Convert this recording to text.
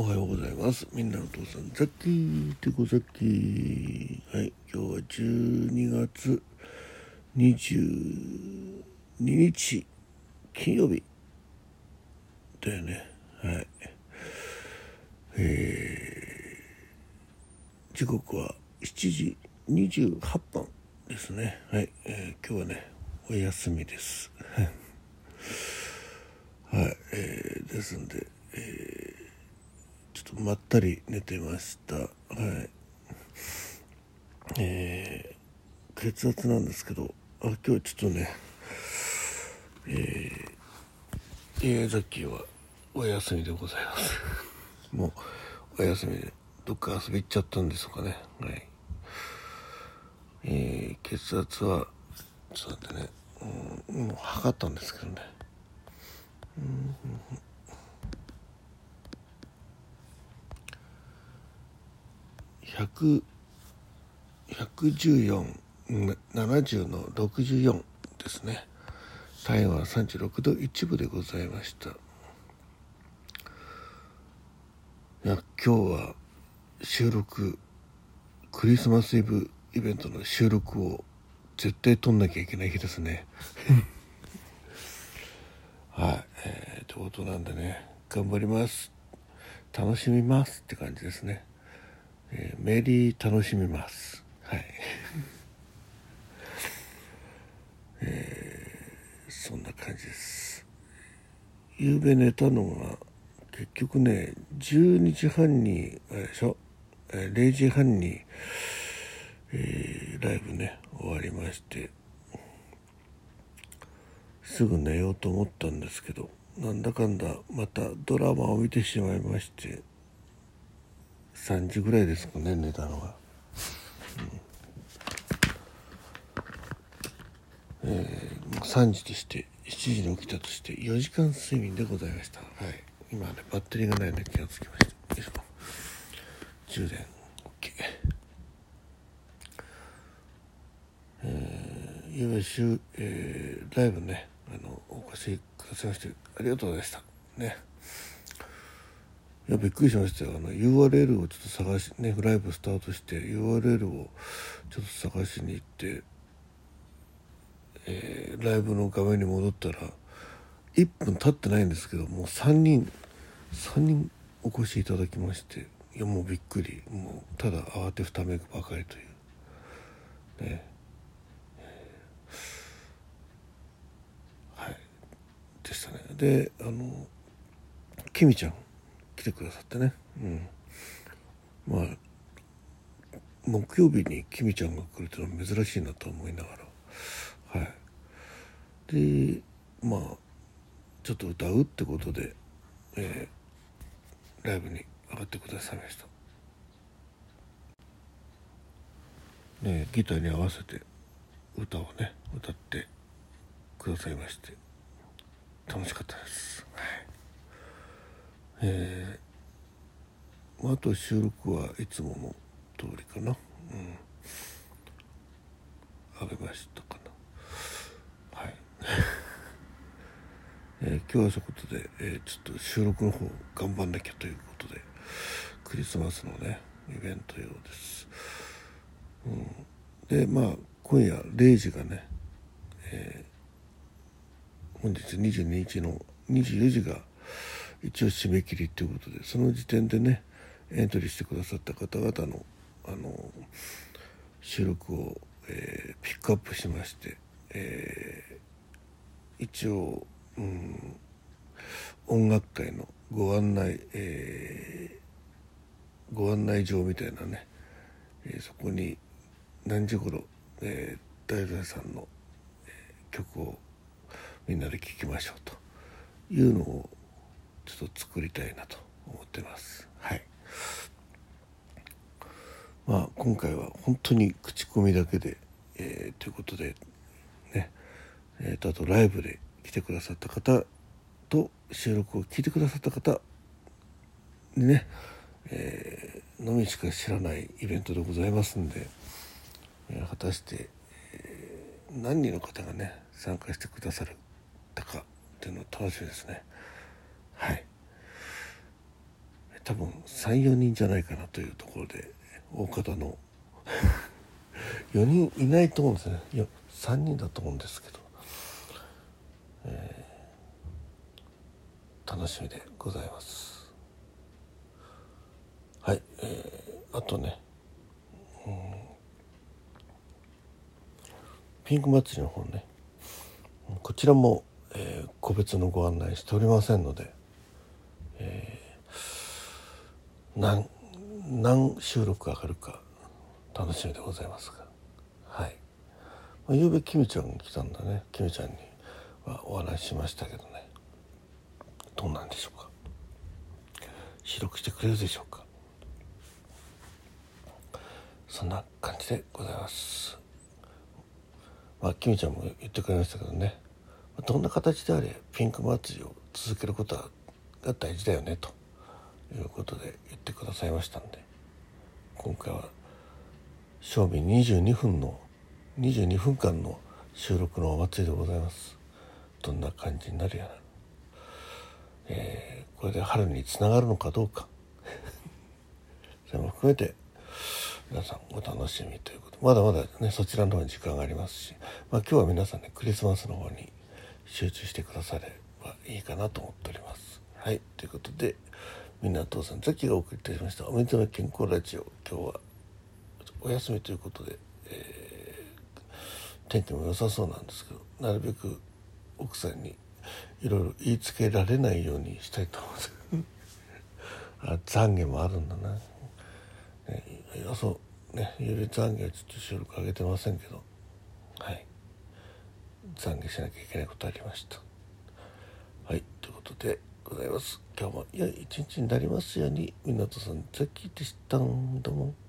おはようございます。みんなのお父さん、ザッキーてこザッキー。はい、今日は12月22日、金曜日。だよね。はい。えー、時刻は7時28分ですね。はい、えー、今日はね、お休みです。はい、えー、ですんで、えーちょっとまったり寝てました。はい。えー、血圧なんですけどあ今日はちょっとねえー、宮崎はお休みでございます。もうお休みでどっか遊び行っちゃったんですかね。はい。えー、血圧はちょっと待ってね、うん、もう測ったんですけどね。うん。11470の64ですね。体温は36度1分でございました。いや今日は収録クリスマスイブイベントの収録を絶対撮んなきゃいけない日ですね。はい、えー、ということなんでね。頑張ります。楽しみますって感じですねえー、メリー楽しみます。はい。えー、そんな感じです。夕べ寝たのが結局ね12時半にあれでしょ、えー、0時半に、えー、ライブね終わりましてすぐ寝ようと思ったんですけどなんだかんだまたドラマを見てしまいまして3時ぐらいですかね寝たのは、うん、えー、3時として7時に起きたとして4時間睡眠でございました。はい。今ねバッテリーがないので気がつきました。よいしょ。充電。OK えー、ゆうべ週、えー、ライブねあのお越しくださいましてありがとうございました。ね。いやびっくりしましたよ。あの URL をちょっと探しねライブスタートして URL をちょっと探しに行って、えー、ライブの画面に戻ったら1分経ってないんですけどもう3人3人お越しいただきましていやもうびっくり。もうただ慌てふためくばかりという。ね。はい。でしたね。であのきみちゃん。てくださってね、うん、まあ木曜日にきみちゃんが来るっていうのは珍しいなと思いながら。はい。でまあちょっと歌うってことで、えー、ライブに上がってくださいました。ねギターに合わせて歌をね歌ってくださいまして楽しかったです。はい。えー、あと収録はいつもの通りかな、うん、あげましたかな。はい、えー、今日はそういうことで、えー、ちょっと収録の方頑張んなきゃということでクリスマスのねイベント用です、うん、でまあ今夜0時がね、えー、本日22日の24時が一応締め切りということでその時点でねエントリーしてくださった方々のあの収録を、えー、ピックアップしまして、えー、一応、うん、音楽界のご案内、えー、ご案内状みたいなね、えそこに何時頃、えー、大財さんの、曲をみんなで聴きましょうというのをちょっと作りたいなと思ってます。はい。まあ今回は本当に口コミだけで、えー、ということでね。えーと、あとライブで来てくださった方と収録を聞いてくださった方にね、えー、のみしか知らないイベントでございますんで、えー、果たして、えー、何人の方がね参加してくださるたかっていうのは楽しみですね。はい。多分34人じゃないかなというところで大方の。4人いないと思うんですね。いや3人だと思うんですけど、えー、楽しみでございます。はい、えー、あとね、ピンク祭りの方ね。こちらも、えー、個別のご案内しておりませんので、えー、何何収録上がるか楽しみでございますが。はい、まあ、ゆうべキムちゃんが来たんだね。キムちゃんにはお話ししましたけどね。どうなんでしょうか。収録してくれるでしょうか。そんな感じでございます。まあキムちゃんも言ってくれましたけどね。どんな形であれピンク祭りを続けることはが大事だよねということで言ってくださいましたんで。今回は正味22分の22分間の収録のお祭りでございます。どんな感じになるやら、えー、これで春につながるのかどうか。それも含めて皆さんお楽しみということ。まだまだねそちらの方に時間がありますし、まあ、今日は皆さんねクリスマスの方に集中してくださればいいかなと思っております。はいということでみんな父さんザキがお送りいたしましたおめでとう健康ラジオ今日はお休みということで、えー、天気も良さそうなんですけどなるべく奥さんにいろいろ言いつけられないようにしたいと思います。あ懺悔もあるんだな、ね、いやそうねゆる懺悔はちょっと収録上げてませんけどはい。懺悔しなきゃいけないことありました。はいということでございます。今日も良い一日になりますように。湊さんザッキでしたどうも。